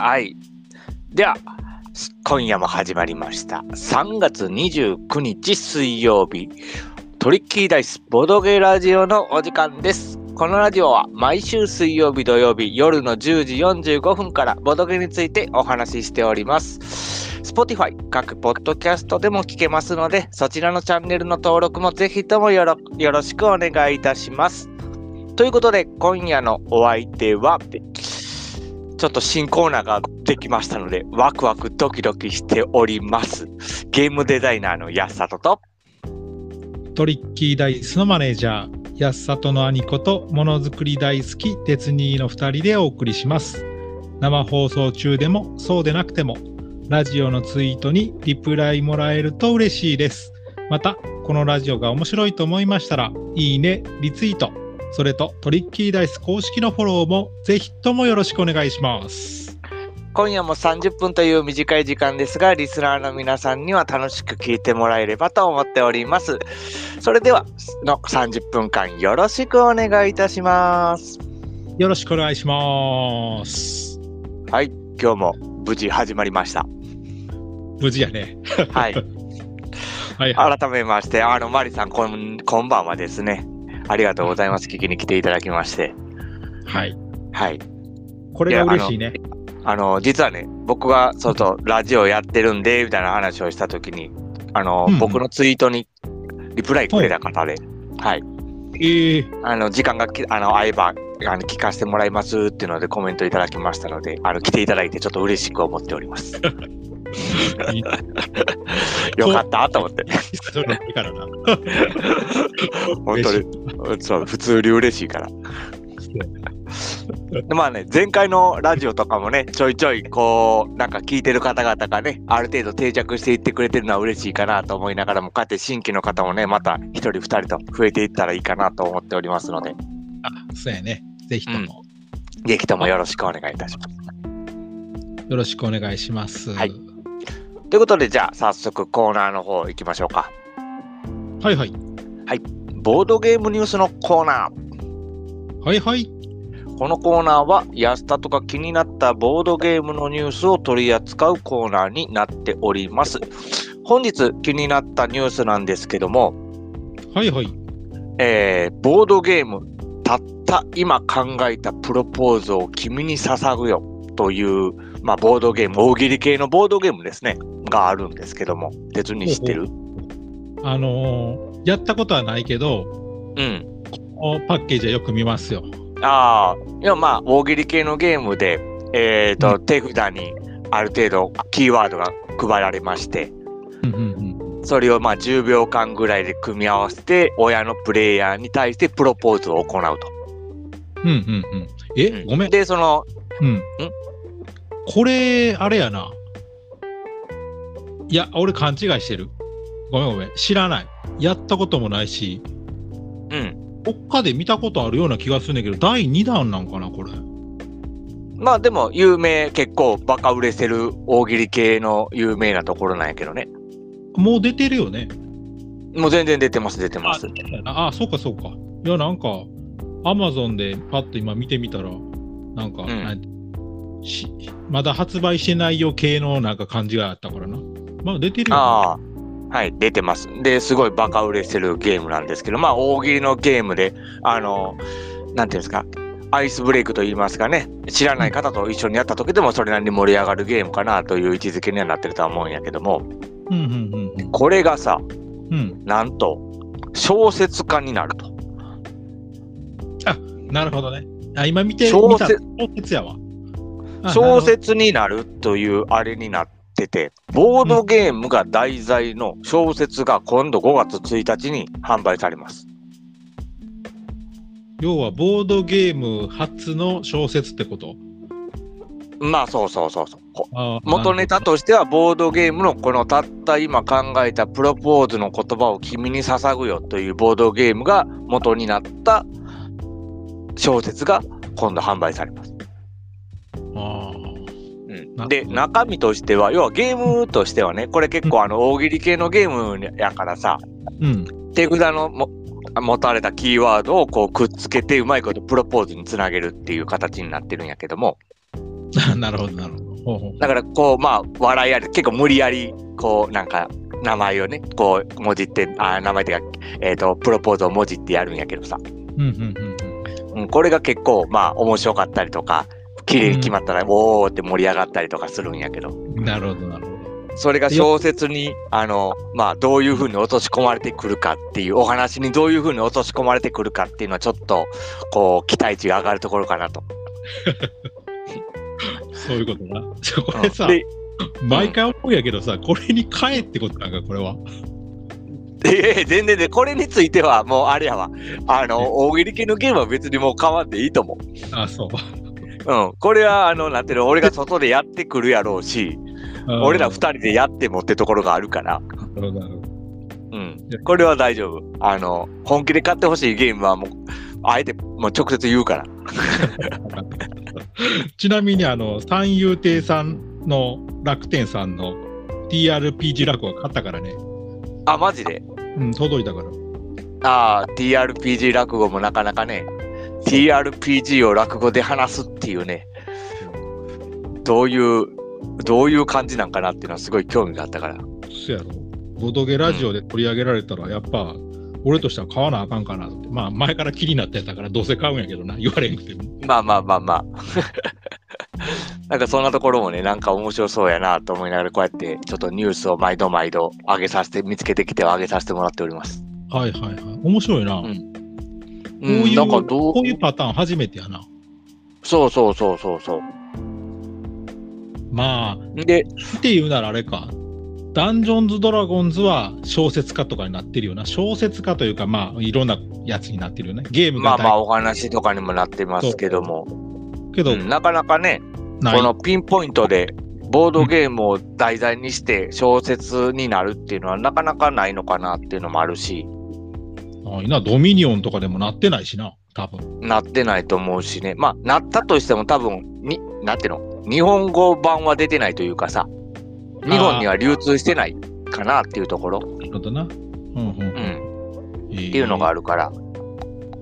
はい。では、今夜も始まりました。3月29日水曜日、トリッキーダイスボドゲラジオのお時間です。このラジオは毎週水曜日土曜日夜の10時45分からボドゲについてお話ししております。Spotify 各ポッドキャストでも聞けますので、そちらのチャンネルの登録もぜひともよろよろしくお願いいたします。ということで、今夜のお相手は、ちょっと新コーナーができましたので、ワクワクドキドキしております。ゲームデザイナーの安里と、トリッキーダイスのマネージャー、安里の兄子とものづくり大好き、鉄兄の2人でお送りします。生放送中でも、そうでなくても、ラジオのツイートにリプライもらえると嬉しいです。また、このラジオが面白いと思いましたら、いいね、リツイート、それとトリッキーダイス公式のフォローもぜひともよろしくお願いします。今夜も30分という短い時間ですが、リスナーの皆さんには楽しく聞いてもらえればと思っております。それでは、の30分間よろしくお願いいたします。よろしくお願いします。はい、今日も無事始まりました。無事やね。はい、はいはい。改めまして、あの、マリさん、こんこんばんはですね。ありがとうございます。聞きに来ていただきまして。はい。はい。これが嬉しいね。あの、実はね、僕が、そうそう、ラジオやってるんで、みたいな話をしたときに、あの、うんうん僕のツイートにリプライくれた方で、はい。ええあの、時間がき、あの、合えば、あの、聞かせてもらいますっていうのでコメントいただきましたので、あの、来ていただいてちょっと嬉しく思っております。よかったと思って。それいいからな。本当に、そう、普通に嬉しいから。でまあね、前回のラジオとかもね、ちょいちょいこう、なんか聞いてる方々がね、ある程度定着していってくれてるのは嬉しいかなと思いながらも、こうやって新規の方もね、また一人二人と増えていったらいいかなと思っておりますので、あ、そうやね。ぜひとも、ぜひともよろしくお願いいたします。よろしくお願いします。はいということで、じゃあ早速コーナーの方行きましょうか。はいはい。ボードゲームニュースのコーナー。はいはい。このコーナーは安田とか気になったボードゲームのニュースを取り扱うコーナーになっております。本日気になったニュースなんですけども、はいはい。えーボードゲームたった今考えたプロポーズを君に捧ぐよという、まあ、ボードゲーム、大喜利系のボードゲームですね、があるんですけども、鉄に知ってる？あのーやったことはないけど、うん。おパッケージはよく見ますよ。ああ、いやまあ、大喜利系のゲームで、えっ、と、う手札にある程度キーワードが配られまして、うんうんそれをまあ10秒間ぐらいで組み合わせて、親のプレイヤーに対してプロポーズを行うと。うん。うんうんうん。え、うんごめん。で、その、うん？これ、あれやな。いや、俺勘違いしてる。ごめんごめん。知らない。やったこともないし、うん。どっかで見たことあるような気がするんだけど、第2弾なんかな、これ。まあでも、有名、結構バカ売れしてる大喜利系の有名なところなんやけどね。もう出てるよね。もう全然出てます、出てます。ああ、そうかそうか。いや、なんか、アマゾンでパッと今見てみたら、なんか、んなんしまだ発売してないよ系のなんか感じがあったからな。まあ出てるよ、ね。ああ。はい、出てます。で、すごいバカ売れしてるゲームなんですけど、まあ、大喜利のゲームで、あの、なんていうんですか、アイスブレイクと言いますかね、知らない方と一緒にやった時でもそれなりに盛り上がるゲームかなという位置づけにはなってるとは思うんやけども、うんうんうんこれがさ、うん。うん。なんと、小説家になると。なるほどね。あ、今見て、小見た説小説やわ。あ小説になるというあれになってて、ボードゲームが題材の小説が今度5月1日に販売されます。要は、ボードゲーム初の小説ってこと？まあそうそうそうそう。元ネタとしてはボードゲームのこのたった今考えたプロポーズの言葉を君に捧ぐよというボードゲームが元になった小説が今度販売されます。あーうん、なで中身としては要はゲームとしてはねこれ結構あの大喜利系のゲームやからさうん。手札のも持たれたキーワードをこうくっつけてうまいことプロポーズにつなげるっていう形になってるんやけども。なるほど、なるほど。だからこうまあ笑いあり結構無理やりこうなんか名前をねこう文字ってあ名前っていうか、えー、とプロポーズを文字ってやるんやけどさ、うんうんうん。うん、これが結構まあ面白かったりとか綺麗に決まったら、おーって盛り上がったりとかするんやけどうん。なるほど、なるほど。それが小説にあのまあどういうふうに落とし込まれてくるかっていうお話にどういうふうに落とし込まれてくるかっていうのはちょっとこう期待値が上がるところかなと。そういうことな。これさ、で毎回思うんやけどさ、これに変えってことなんか、これは。ええ全然で、これについてはもうあれやわ。あの、大喜利系のゲームは別にもう変わっていいと思あ、そう。う。うん。これは、あの、なんていうの、俺が外でやってくるやろうし、俺ら二人でやってもってところがあるから、なるほどうん。これは大丈夫。あの、本気で買ってほしいゲームはもう、あえてもう直接言うから。ちなみに、あの、三遊亭さんの楽天さんの TRPG 落語買ったからね。あ、マジで？うん、届いたから。ああ、TRPG 落語もなかなかね、TRPG を落語で話すっていうね、どういう、どういう感じなんかなっていうのはすごい興味があったから。そやろ。ボドゲラジオで取り上げられたら、やっぱ、俺としては買わなあかんかなって。まあ、前から気になってたから、どうせ買うんやけどな、言われんくても。まあまあまあまあ。なんかそんなところもね、なんか面白そうやなと思いながら、こうやってちょっとニュースを毎度毎度上げさせて、見つけてきて上げさせてもらっております。はいはいはい。面白いな。うんこうういう、ん、なんかどうこういうパターン初めてやな。そうそうそうそうそう。まあ、で、っていうならあれか。ダンジョンズ・ドラゴンズは小説家とかになってるよな。小説家というか、まあ、いろんなやつになってるよね。ゲームが大まあまあお話とかにもなってますけども、けど、うんなかなかね、このピンポイントでボードゲームを題材にして小説になるっていうのはなかなかないのかなっていうのもあるし、ないな、ドミニオンとかでもなってないしな、多分。なってないと思うしね。まあ、なったとしても多分、に、なんていうの？日本語版は出てないというかさ、日本には流通してないかなっていうところ、なるほどな。うんうん。うん、っっていうのがあるから、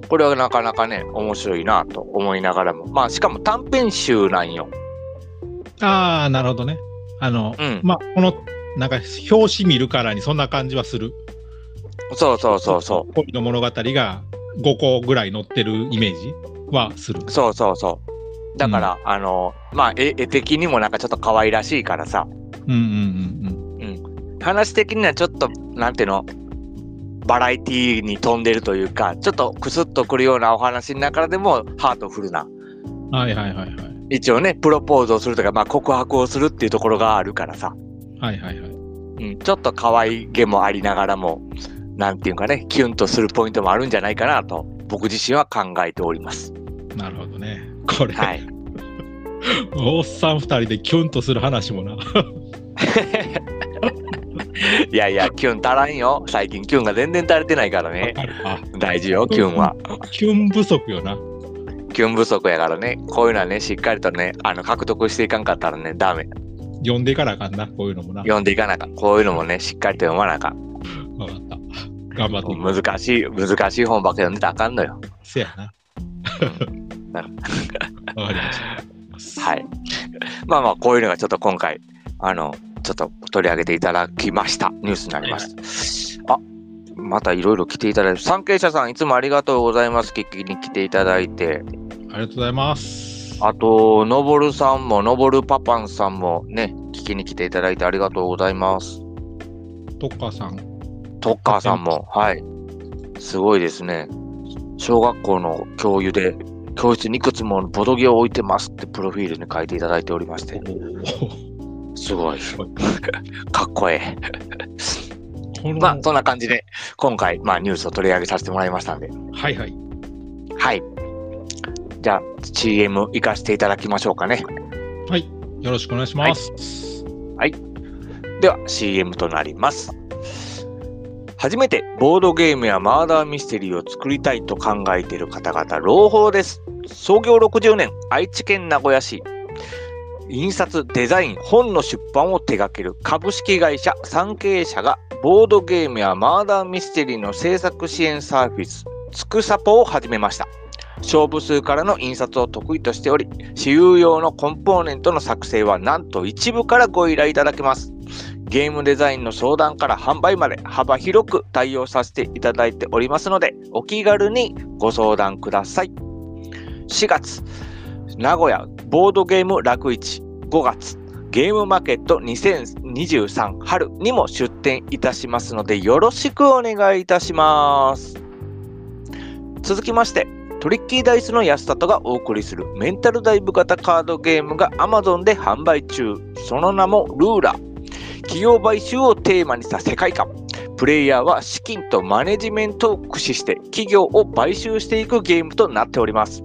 これはなかなかね、面白いなと思いながらも。まあ、しかも短編集なんよ。ああ、なるほどね。あの、うん。まあ、この、なんか、表紙見るからにそんな感じはする。そうそうそうそう。恋の物語が5個ぐらい載ってるイメージはする。そうそうそう。だから、あの、まあ絵、絵的にもなんかちょっと可愛らしいからさ、うんうんうん話的にはちょっと、なんていうの、バラエティーに飛んでるというか、ちょっとクスッとくるようなお話の中でもハートフルな。うん。はいはいはいはい。一応ね、プロポーズをするとか、まあ告白をするっていうところがあるからさ、はいはいはい。うん、ちょっと可愛げもありながらも、なんていうかね、キュンとするポイントもあるんじゃないかなと、僕自身は考えております。なるほどね。これ、はい。おっさん2人でキュンとする話もな。いやいや、キュン足らんよ。最近キュンが全然足りてないからね。あ大事よ、キュンは。キュン不足よな。キュン不足やからね。こういうのはね、しっかりとね、あの、獲得していかんかったらね、ダメ。読んでいかなあかんな、こういうのもな。読んでいかなあかん。こういうのもね、しっかりと読まなあかん。わかった。頑張っていこう。難しい、難しい本ばっかり読んでたらあかんのよ。せやな。わかりました。はい。まあまあ、こういうのがちょっと今回、あの、ちょっと取り上げていただきました。ニュースになりました。あ、またいろいろ来ていただいて、関係者さんいつもありがとうございます。聞きに来ていただいて。ありがとうございます。あと、のぼるさんも、のぼるパパンさんもね、聞きに来ていただいてありがとうございます。トッカーさん。トッカーさんも、はい。すごいですね。小学校の教諭で、教室にいくつもボドゲを置いてますってプロフィールに書いていただいておりまして、すごい。かっこええ。まあ、そんな感じで、今回、まあ、ニュースを取り上げさせてもらいましたんで、はいはい。はい。じゃあ、CM 行かせていただきましょうかね。よろしくお願いします。では CM となります。初めてボードゲームやマーダーミステリーを作りたいと考えている方々、朗報です。創業60年、愛知県名古屋市。印刷、デザイン、本の出版を手掛ける株式会社産経営者がボードゲームやマーダーミステリーの制作支援サービス、つくサポを始めました。勝負数からの印刷を得意としており、私有用のコンポーネントの作成はなんと一部からご依頼いただけます。ゲームデザインの相談から販売まで幅広く対応させていただいておりますので、お気軽にご相談ください。4月、名古屋ボードゲーム楽市5月、ゲームマーケット2023春にも出展いたしますので、よろしくお願いいたします。続きまして、トリッキーダイスの安里がお送りするメンタルダイブ型カードゲームが Amazon で販売中。その名もルーラー。企業買収をテーマにした世界観。プレイヤーは資金とマネジメントを駆使して企業を買収していくゲームとなっております。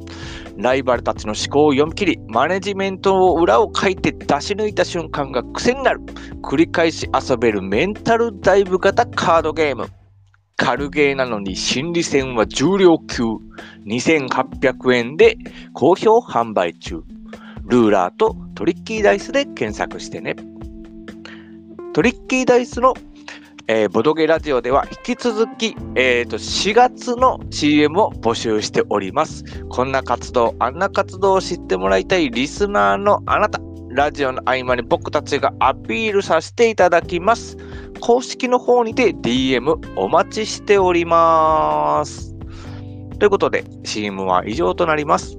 ライバルたちの思考を読み切り、マネジメントの裏を書いて出し抜いた瞬間が癖になる。繰り返し遊べるメンタルダイブ型カードゲーム。軽ゲーなのに心理戦は重量級。2800円で好評販売中。ルーラーとトリッキーダイスで検索してね。トリッキーダイスの、えーボドゲラジオでは引き続き、えーと4月の CM を募集しております。こんな活動、あんな活動を知ってもらいたいリスナーのあなた、ラジオの合間に僕たちがアピールさせていただきます。公式の方にて DM お待ちしております。ということで CM は以上となります。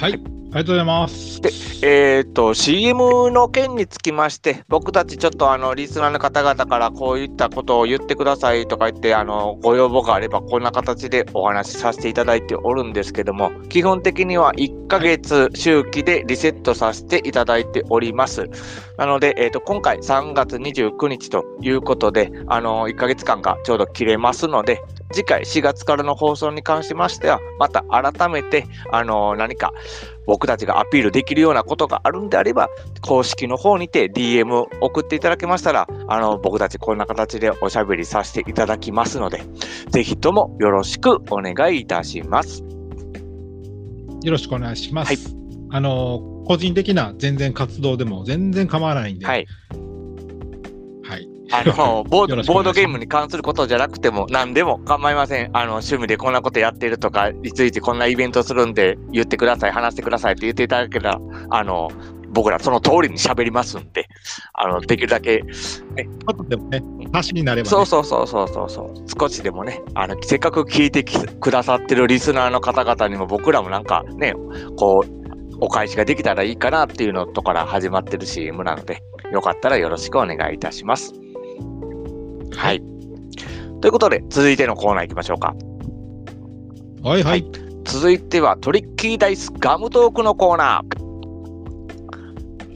はい。ありがとうございます。でえっ、と、CM の件につきまして、僕たちちょっとあの、リスナーの方々からこういったことを言ってくださいとか言って、あの、ご要望があれば、こんな形でお話しさせていただいておるんですけども、基本的には1ヶ月周期でリセットさせていただいております。なので、えっ、と、今回3月29日ということで、あの、1ヶ月間がちょうど切れますので、次回4月からの放送に関しましては、また改めて、あの、何か僕たちがアピールできるようなことがあるんであれば、公式の方にて DM 送っていただけましたら、あの、僕たちこんな形でおしゃべりさせていただきますので、ぜひともよろしくお願いいたします。よろしくお願いします。はいあの、個人的な全然活動でも全然構わないんで、。はい。あの、ボーボードゲームに関することじゃなくても、何でも構いません。あの、趣味でこんなことやってるとか、いついつこんなイベントするんで、言ってください、話してくださいって言っていただけたら、あの、僕らその通りに喋りますんで、あの、できるだけちょっとでもね、足しになれば、ね、そうそうそうそうそうそう。少しでもね、あの、せっかく聞いてきくださってるリスナーの方々にも僕らもなんかね、こう、お返しができたらいいかなっていうのとから始まってる CM なので、よかったらよろしくお願いいたします。はい。ということで、続いてのコーナー行きましょうか。はいはい。続いては、トリッキーダイスガムトークのコーナー。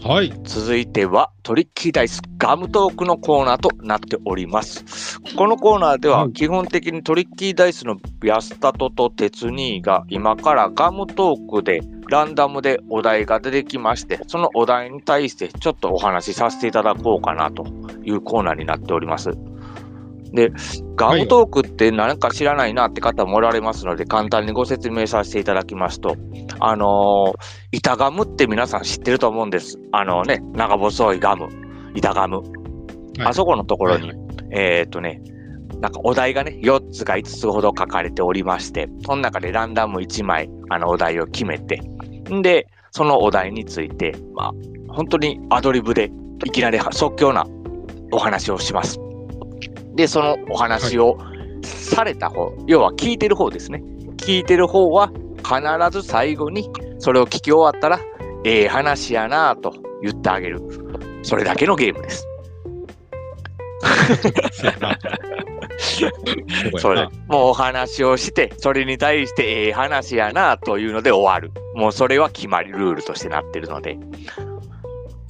はい。続いてはトリッキーダイスガムトークのコーナーとなっております。このコーナーでははい基本的にトリッキーダイスの安里と鉄兄が今からガムトークでランダムでお題が出てきまして、そのお題に対してちょっとお話しさせていただこうかなというコーナーになっております。で、ガムトークって何か知らないなって方もおられますので、簡単にご説明させていただきますと、あのー板ガムって皆さん知ってると思うんです。あのね、長細いガム、板ガム。はいあそこのところに、はいえーっとね、なんかお題がね、4つか5つほど書かれておりまして、その中でランダム1枚、あのお題を決めて、んで、そのお題について、まあ、本当にアドリブで、いきなり即興なお話をします。で、そのお話をされた方、要は聞いてる方ですね。聞いてる方は必ず最後にそれを聞き終わったら、ええ話やなぁと言ってあげる。それだけのゲームです。それ。もうお話をして、それに対してええ話やなというので終わる。もうそれは決まりルールとしてなってるので。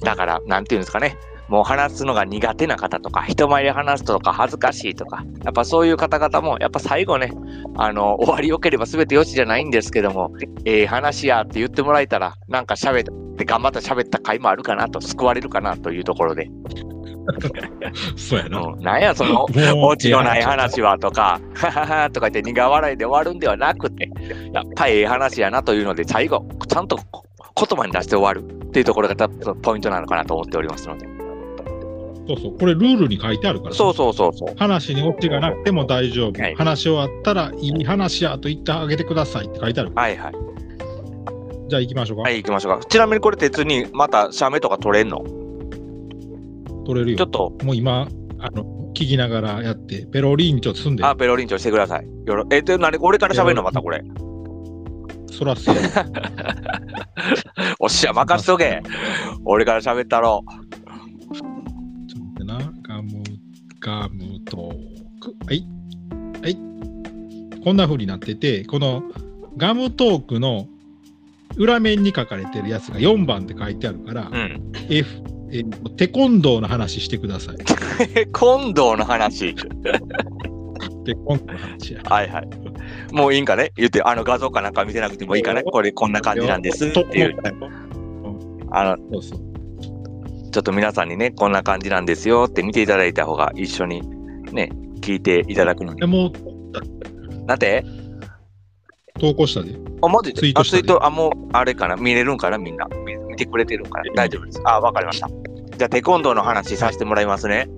だから、なんていうんですかね。もう話すのが苦手な方とか、人前で話すとか恥ずかしいとか、やっぱそういう方々も、やっぱ最後ね、あの、終わり良ければ全てよしじゃないんですけども、ええ話やって言ってもらえたら、なんか喋って、頑張った喋った回もあるかなと、救われるかなというところで、そうやな。うん、なんやその、オチのない話はとか、はははとか言って苦笑いで終わるんではなくて、やっぱりええ話やなというので、最後、ちゃんと言葉に出して終わるっていうところがポイントなのかなと思っておりますので。そうそう。これルールに書いてあるから、そうそうそうそう。話にオチがなくても大丈夫。はい話終わったら、いい話やと言ってあげてくださいって書いてある。はいはい。じゃあ行きましょうか。はい、行きましょうか。ちなみにこれ鉄にまた写メとか撮れんの？取れるよちょっ。と、もう今、あの、聞きながらやって、ペロリーニちょっと住んでるあ、ペロリンチョしてください。よろえ、で、何俺から喋るの？またこれ。そらそう。おっしゃ、任せとけ。俺から喋ったろ。ちガムトーク。はい。はい。こんな風になってて、このガムトークの裏面に書かれてるやつが4番って書いてあるから、うん。F、えーテコンドーの話してください。今度の話。テコンドーの話や。はいはい。もういいんかね？言って、あの画像かなんか見せなくてもいいかねこれこんな感じなんですっていう。あの、そうそう。ちょっと皆さんにね、こんな感じなんですよって見ていただいた方が一緒にね、聞いていただくのにで。もうなんて？投稿したで。あ、マジで？ツイートしたであ、ツイート、あ、もう、あれかな？見れるんかな？みんな。見見てくれてるんかな？大丈夫です。あ、わかりました。じゃあ、テコンドーの話させてもらいますね。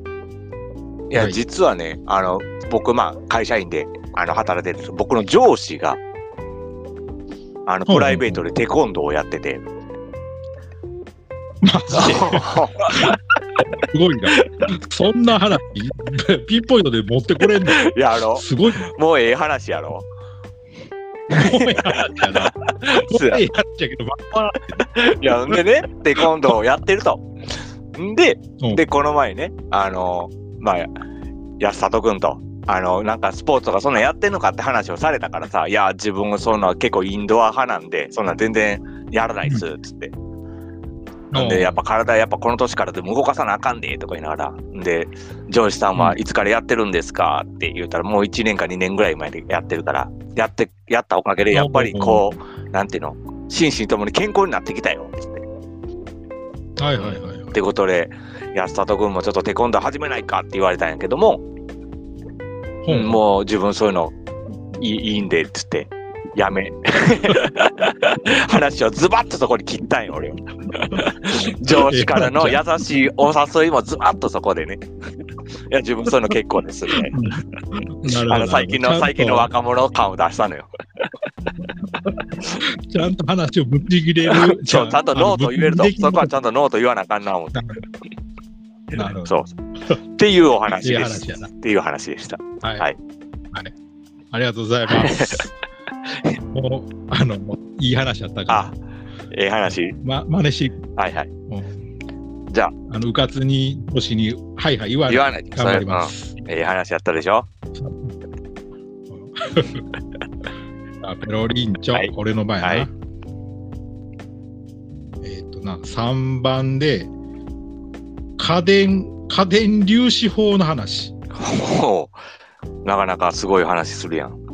いや、はい実はね、あの、僕、まあ、会社員で、あの、働いてるんです僕の上司が、あの、プライベートでテコンドーをやってて。マジですごいな。そんな話、ピンポイントで持ってこれんの？いや、あの、すごいな。もうええ話やろ。もうええ話やな。もうええ話やけど、まあいや、んでね、テコンドーをやってると。んで、うんで、この前ね、あの、まあ、安里君と、あの、なんかスポーツとかそんなんやってんのかって話をされたからさ、いや、自分はそんな結構インドア派なんで、そんな全然やらないっす、つって。なんで、やっぱ体、やっぱこの年からでも動かさなあかんで、とか言いながら。で、上司さんはいつからやってるんですかって言うたら、もう1年か2年ぐらい前でやってるから、やって、やったおかげで、やっぱりこう、なんていうの、心身ともに健康になってきたよ、つって。はいはいはい。ってことで、安里君もちょっとテコンドー始めないかって言われたんやけども、ほうんもう自分そういうのいいいいんでっつって、やめ。話をズバッとそこに切ったんよ、俺は。上司からの優しいお誘いもズバッとそこでね。いや、自分そういうの結構ですみたいな。なるほどあの最近の、最近の若者感を出したのよ。ちゃんと話をぶっちぎれる。ちゃんとノーと言えると。そこはちゃんとノーと言わなあかんな思って。なるほど。っていうお話です。っていう話でした。はい。ありがとうございます。もう、あの、いい話やったかあ、ええ話。ら、ま、真似し、はいはい。うんじゃあ、あの、うかつに、星に、はいはい言わない。言わないで頑張ります。ええ話やったでしょ？あペロリンチョ、はい俺の番やな。はいえっ、とな、3番で、家電、家電粒子法の話。ほう。なかなかすごい話するやん。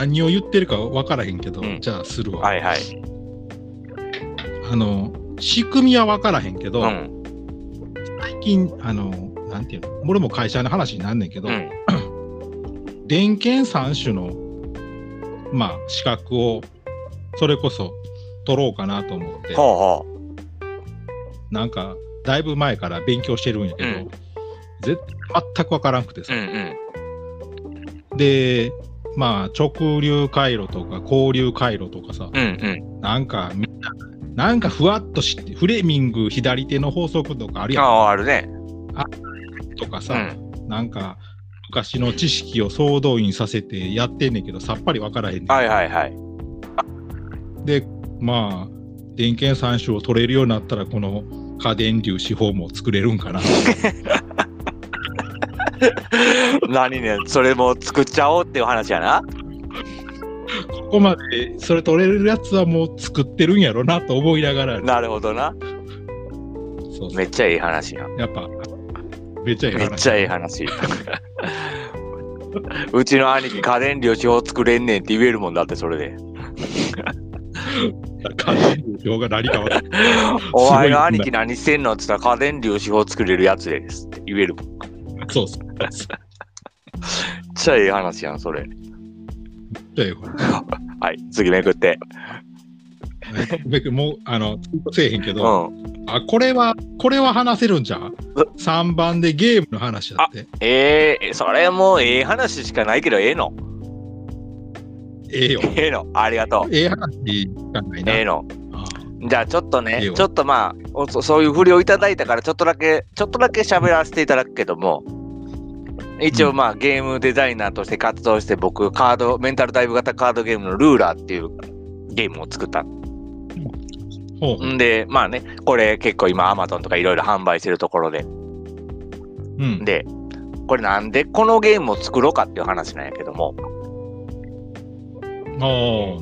何を言ってるか分からへんけど、うんじゃあするわ。はいはい。あの、仕組みは分からへんけど、うん。最近、あの、なんていうの、俺も会社の話になんねんけど、うん。電検3種の、まあ、資格を、それこそ取ろうかなと思って、ほうほなんか、だいぶ前から勉強してるんやけど、うん絶全く分からんくてう。うさ、んうん。で、まあ、直流回路とか、交流回路とかさ、うんうん。なんかみんな、なんかふわっとして、フレーミング左手の法則とかあるやんああ、あるね。とかさ、うん。なんか昔の知識を総動員させてやってんねんけど、さっぱり分からへんねん。はいはいはい。で、まあ、電源3種を取れるようになったら、この家電粒子法も作れるんかな。何ね、それも作っちゃおうっていう話やな。ここまでそれ取れるやつはもう作ってるんやろなと思いながら、なるほどな。そうそうめっちゃいい話やん。やっぱ、めっちゃいい話。めっちゃいい話。うちの兄貴家電量子法作れんねんって言えるもんだってそれで。家電粒子法が何か分かんないお前の兄貴何してんのって言ったら家電量子法作れるやつですって言えるもん。そうそう。めっちゃいい話やん、それ。ちゃ はい、次めくって。べくもう、あの、ツイートせえへんけうど、ん。あ、これは、これは話せるんじゃんう ?3 番でゲームの話だって。ええそれもうええ話しかないけど、ええの。ええよ。ええの。ありがとう。ええ話しかないな。ええの。あじゃあちょっとねいい、よちょっとまあおそ、そういうふりをいただいたから、ちょっとだけ、ちょっとだけ喋らせていただくけども、一応まあ、ゲームデザイナーとして活動して、僕、カード、メンタルダイブ型カードゲームのルーラーっていうゲームを作った。んで、まあね、これ結構今、アマゾンとかいろいろ販売してるところで、うん。で、これなんでこのゲームを作ろうかっていう話なんやけども、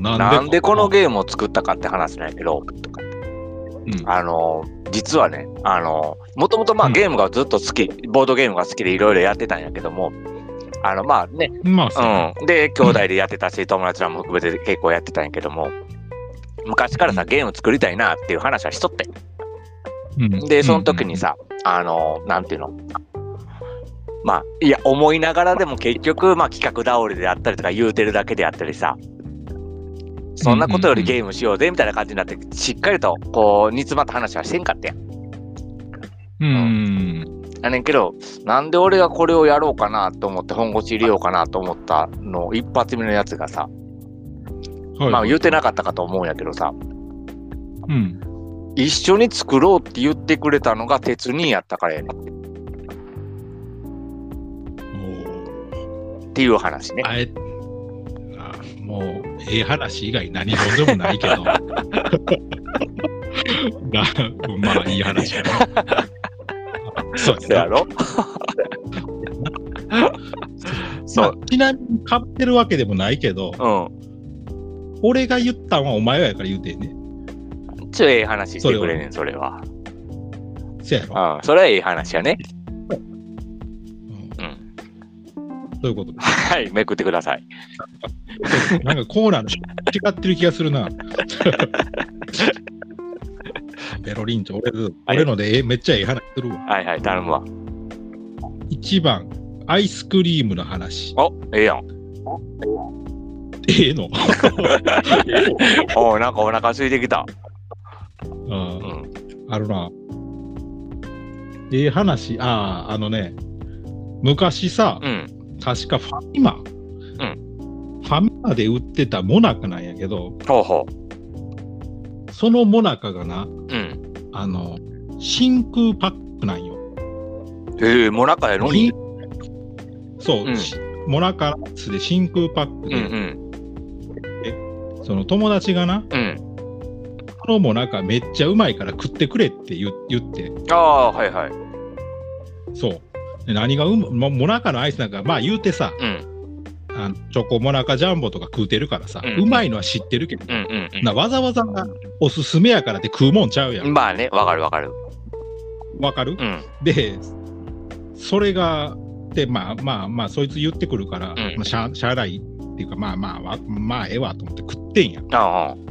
なんでこのーゲームを作ったかって話なんやけど、ム、うん。あの、実はね、あの、もともとまあうん。ゲームがずっと好き、ボードゲームが好きでいろいろやってたんやけども、あの、まあね、まあ、う。ん。で、兄弟でやってたし、友達らも含めて結構やってたんやけども、昔からさ、ゲーム作りたいなっていう話はしとって。うん。で、その時に、さ、あの、なんていうの、まあ、いや、思いながらでも結局、まあ、企画倒れであったりとか言うてるだけであったりさ、そんなことよりゲームしようぜみたいな感じになって、しっかりと、こう、煮詰まった話はしてんかってん。うんうん。やねんけど、なんで俺がこれをやろうかなと思って、本腰入れようかなと思ったの、一発目のやつがさ、はい。まあ言うてなかったかと思うんやけどさ、うん。一緒に作ろうって言ってくれたのが鉄人やったからやねんっていう話ね。あえあもう、ええ話以外何もでもないけど。がまあ、いい話やな。そうやろ？そう。まあちなみにかぶってるわけでもないけど、うん。俺が言ったんはお前やから言うてんね。ちょええ話してくれねん、それは。せやろ？うん。それはええ話やね。そういうことではい、めくってください。す。なんかコーナーの違ってる気がするな。ベロリンチョ、俺俺のでええめっちゃええ話するわ。はいはい、頼むわ。1番、アイスクリームの話。お、ええやん。ええの？おうなんかお腹空いてきた。うんうん。あるな。ええ話、ああ、あのね、昔さ、うん。確かファミマ、ファミマで売ってたモナカなんやけど、ほうほそのモナカがな、う。うん。あの、真空パックなんよ。へえ、もなかやのに？そう、うんしモナカスで真空パックうんうで、ん。その友達がな、うん。このモナカめっちゃうまいから食ってくれって言言って、ああ、はいはい。そう。で何がうま、モモナカのアイスなんか、まあ言うてさ、うん。あのチョコモナカジャンボとか食うてるからさ、うんうまいのは知ってるけど、うんうんなわざわざおすすめやからって食うもんちゃうやうん。ん。まあね、わかるわかる。わかる、うん。で、それが、で、まあまあまあ、そいつ言ってくるから、うんまあ、しゃしゃあないっていうか、まあまあわ、まあええわと思って食ってんや。ああ。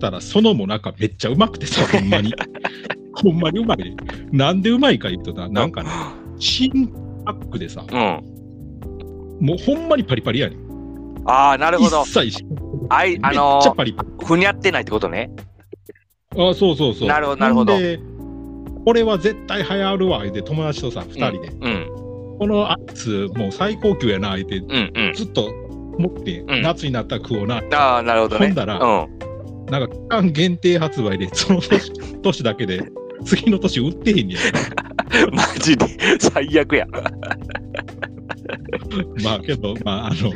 たら、そのもなんかめっちゃうまくてさ、ほんまに。ほんまにうまいね。なんでうまいか言うとな、なんかね、新パックでさ、うん。もうほんまにパリパリやねん。ああ、なるほど一。切しあい、あめっのちゃパリパリ。ー、ふにゃってないってことね。あそうそうそう。なるほどなるほどんで、これは絶対流行るわ、言うて友達とさ、二人で、うん。このアイス、もう最高級やな、言うて、うんうん。ずっと持って、うん夏になったら食おうな。ああ、なるほどね。ほんだらうん。なんか期間限定発売で、その年 年だけで、次の年売ってへんねや。マジで最悪や。まあけど、まああの、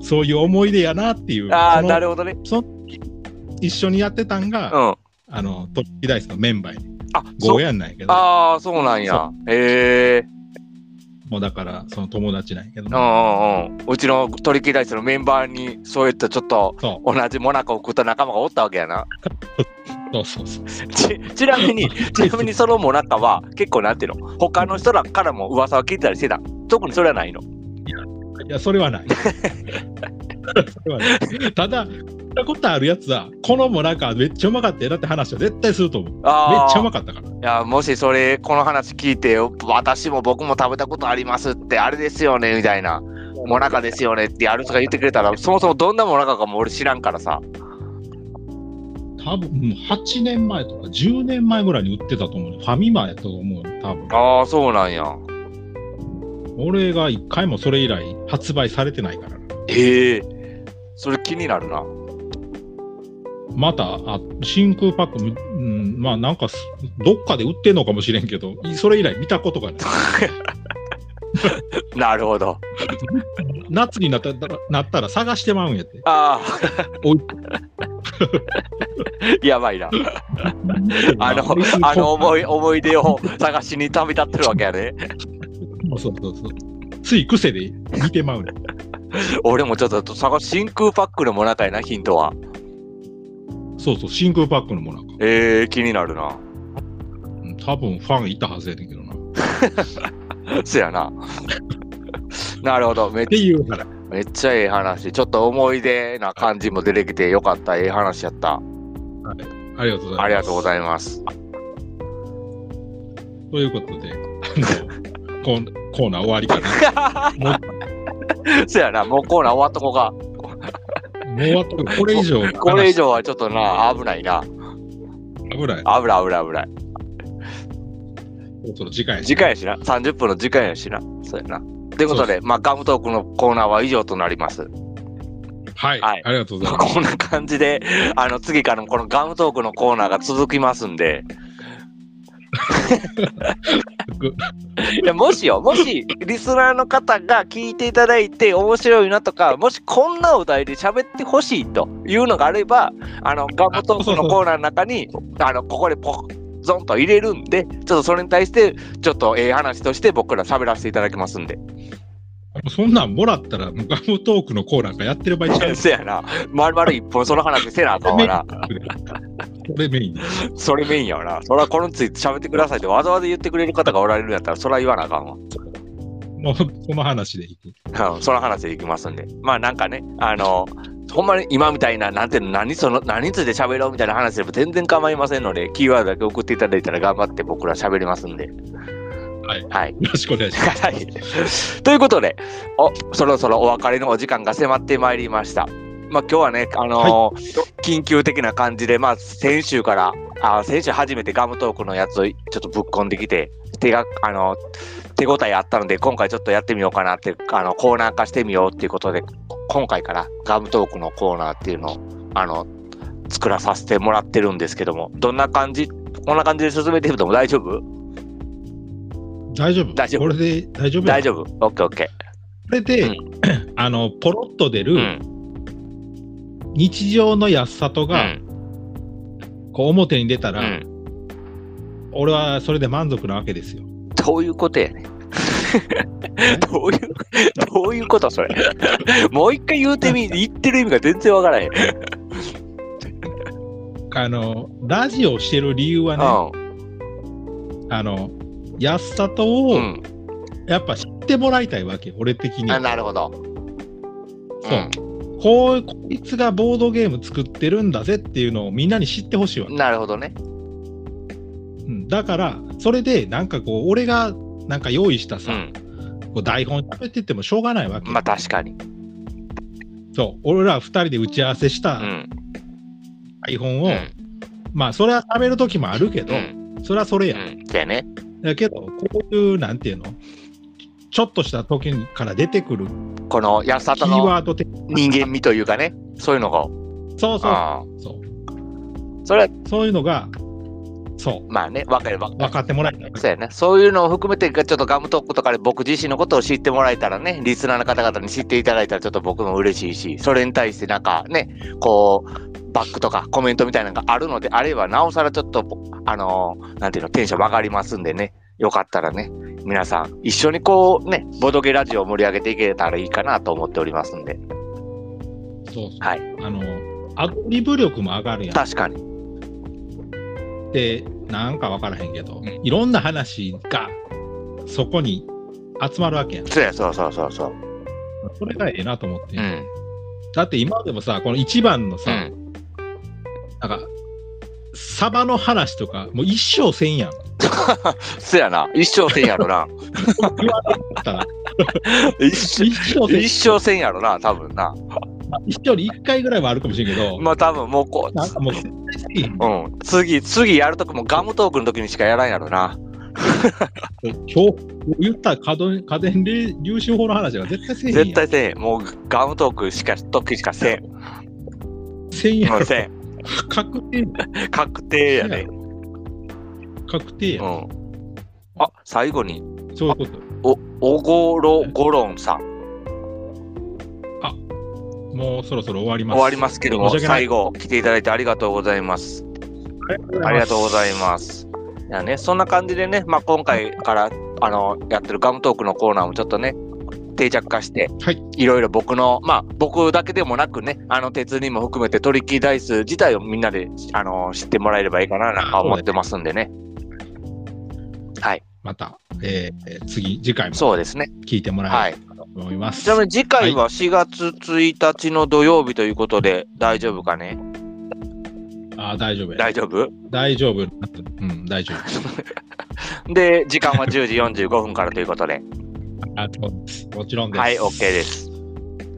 そういう思い出やなっていう、ああ、なるほどね。一緒にやってたんが、うん。あの、トッピダイスのメンバーに、あ、そゴーう。ヤンなんやけど、ああ、そうなんや。へえ。もうだから、その友達なんやけど、うんうんうん。うちのトリッキーダイスのメンバーに、そういったちょっと同じモナカを食った仲間がおったわけやな。そうそうそう。ちちなみに、ちなみにそのモナカは結構なんていうの？他の人らからも噂を聞いたりしてた。特にそれはないの？いや、それはない。それはないただ、見たことあるやつは、このもなんかめっちゃうまかったよなって話は絶対すると思う。めっ。ちゃうまかったから。いや、もしそれ、この話聞いて、私も僕も食べたことありますって、あれですよね、みたいな。モナカですよねってある人が言ってくれたら、そもそもどんなモナカかも俺知らんからさ。多分うん8年前とか10年前ぐらいに売ってたと思うね。ファミマやと思うね、多分。ああ、そうなんや。俺が一回もそれ以来発売されてないからな。ええそれ気になるな。また、あ真空パックも、うん、まあなんかす、どっかで売ってんのかもしれんけど、いそれ以来見たことがない。なるほど。夏になったらなったら探してまうんやって。ああ、やばいな。あの、あの思い、思い出を探しに旅立ってるわけやね。そうそうそう。つい癖で見てまうね。俺もちょっと探し、真空パックのもなかいな、ヒントは。そうそう、真空パックのもなんか。ええ気になるな。うん多分ファンいたはずやねんけどな。っ そやな。なるほど。めていう話。めっちゃええ話。ちょっと思い出な感じも出てきてよかった。ええ話やった。ありがとうございます。ありがとうございます。ということで、あの、コーナー終わりかな。そやな。もうコーナー終わっとこうか。もうこれ以上、これ以上はちょっとな、危ないな。危ない。危ない危ない危ない。そろそろ次回。時間やしな。30分の時間やしな。そうやな。ということで、まあ、ガムトークのコーナーは以上となります。はい、はいありがとうございます。こんな感じで、あの、次からのこのガムトークのコーナーが続きますんで。いや、もしよ、もし、リスナーの方が聞いていただいて面白いなとか、もしこんなお題で喋ってほしいというのがあれば、あの、ガムトークのコーナーの中に、あの、ここでポゾンと入れるんで、ちょっとそれに対して、ちょっとええ話として僕ら喋らせていただきますんで。そんなんもらったら、ガムトークのコーナーがやってる場合ちゃう。そやな。まるまる一本その話せなあかんわな。これメインで。それメインやわな。それはこれについて喋ってくださいってわざわざ言ってくれる方がおられるんやったら、それは言わなあかんわ。もう、この話でいく。うんその話でいきますんで。まあなんかね、あの、ほんまに今みたいな、なんていうの、何その、何について喋ろうみたいな話でも全然構いませんので、キーワードだけ送っていただいたら頑張って僕ら喋りますんで。はい。はい。よろしくお願いします。はい。ということで、お、そろそろお別れのお時間が迫ってまいりました。まあ今日はね、あのー緊急的な感じで、まあ先週から、あ先週初めてガムトークのやつをちょっとぶっ込んできて、手が、あの手応えあったので、今回ちょっとやってみようかなって、あの、コーナー化してみようっていうことで、今回からガムトークのコーナーっていうのを、あの、作らさせてもらってるんですけども、どんな感じ、こんな感じで進めてみても大丈夫？大丈夫。大丈夫。これで大丈夫や。大丈夫。オッケーオッケこれで、うあの、ポロッと出ー。うるん。日常の安さとが、うん。こう表に出たら、うん。俺はそれで満足なわけですよ。どういうことやねん。どういう、どういうことそれ。もう一回言うてみ、言ってる意味が全然わからへん。あの、ラジオをしてる理由はね、あの、安里うん。をうん。やっぱ知ってもらいたいわけ、俺的にあ、は。なるほど。そう。こう、こいつがボードゲーム作ってるんだぜっていうのをみんなに知ってほしいわけ。なるほどね。うん、だから、それで、なんかこう、俺がなんか用意したさ、うん。こう台本喋ってってもしょうがないわけ。まあ確かに。そう。俺ら二人で打ち合わせしたうん。台本を、うん。まあ、それは食べる時もあるけど、うん。それはそれや。うん。だよね。だけど、こういう、なんていうの？ちょっとした時から出てくるこの安キー里のワード的人間味というかね、そういうのが。そうそうあそう。それは、そういうのが、そまあね、わかるわう、かる。分かってもらいたい。そうやね。そういうのを含めて、ちょっとガムトークとかで僕自身のことを知ってもらえたらね、リスナーの方々に知っていただいたらちょっと僕も嬉しいし、それに対してなんかね、こう、バックとかコメントみたいなのがあるのであれば、なおさらちょっと、あのーなんていうの、テンション上がりますんでね、よかったらね、皆さん、一緒にこうね、ボドゲラジオを盛り上げていけたらいいかなと思っておりますんで、そうそう。はい。あの、アドリブ力も上がるやん。確かに。で、なんか分からへんけど、うんいろんな話がそこに集まるわけやん。そうや、そうそうそうそう。それがええなと思って。うん。だって今でもさ、この一番のさ、うん。なんか、サバの話とか、もう一生せんやん。そうやな。一生せんやろな。一生一生せん。やろな、多分な。一人一回ぐらいはあるかもしれんけど、まあ多分もうこなんかもうう、うん、次、次やるときもガムトークの時にしかやらんやろな。今日言ったら家電家電で粒子法の話は絶対せえへん。絶対せえへん。もうガムトークしか、時しかせん。せんやろせん。確定確定やね。確定やん。うん。あ、最後に、そういうこと。お、おごろごろんさん。もうそろそろ終わります。終わりますけども、最後来ていただいてありがとうございます。ありがとうございます。いやね、そんな感じでね、まあ、今回からあのやってるガムトークのコーナーもちょっとね、定着化して、はい。いろいろ僕の、まあ、僕だけでもなくね、あの鉄にも含めてトリッキーダイス自体をみんなであの知ってもらえればいいかななんか思ってますんでね。はい、また、えー次、次回もそうですね。聞いてもらはいえればと思います。ちなみに次回は4月1日の土曜日ということで、大丈夫かね？あー大丈夫や。大丈夫？大丈夫。うん、大丈夫。で、時間は10時45分からということで。あもちろんです。はい、OK です。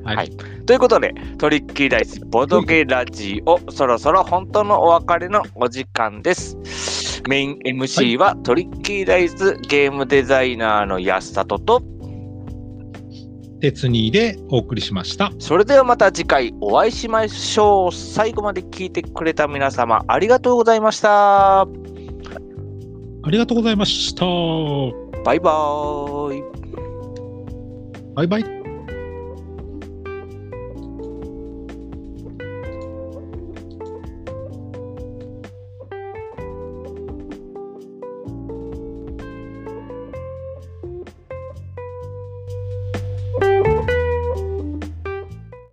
はい。はいということで、トリッキーダイスボドゲラジオ、そろそろ本当のお別れのお時間です。メイン MC は、トリッキーダイスゲームデザイナーの安里と、鉄にでお送りしました。それではまた次回お会いしましょう。最後まで聞いてくれた皆様、ありがとうございました。ありがとうございました。バイバーイ。バイバイ。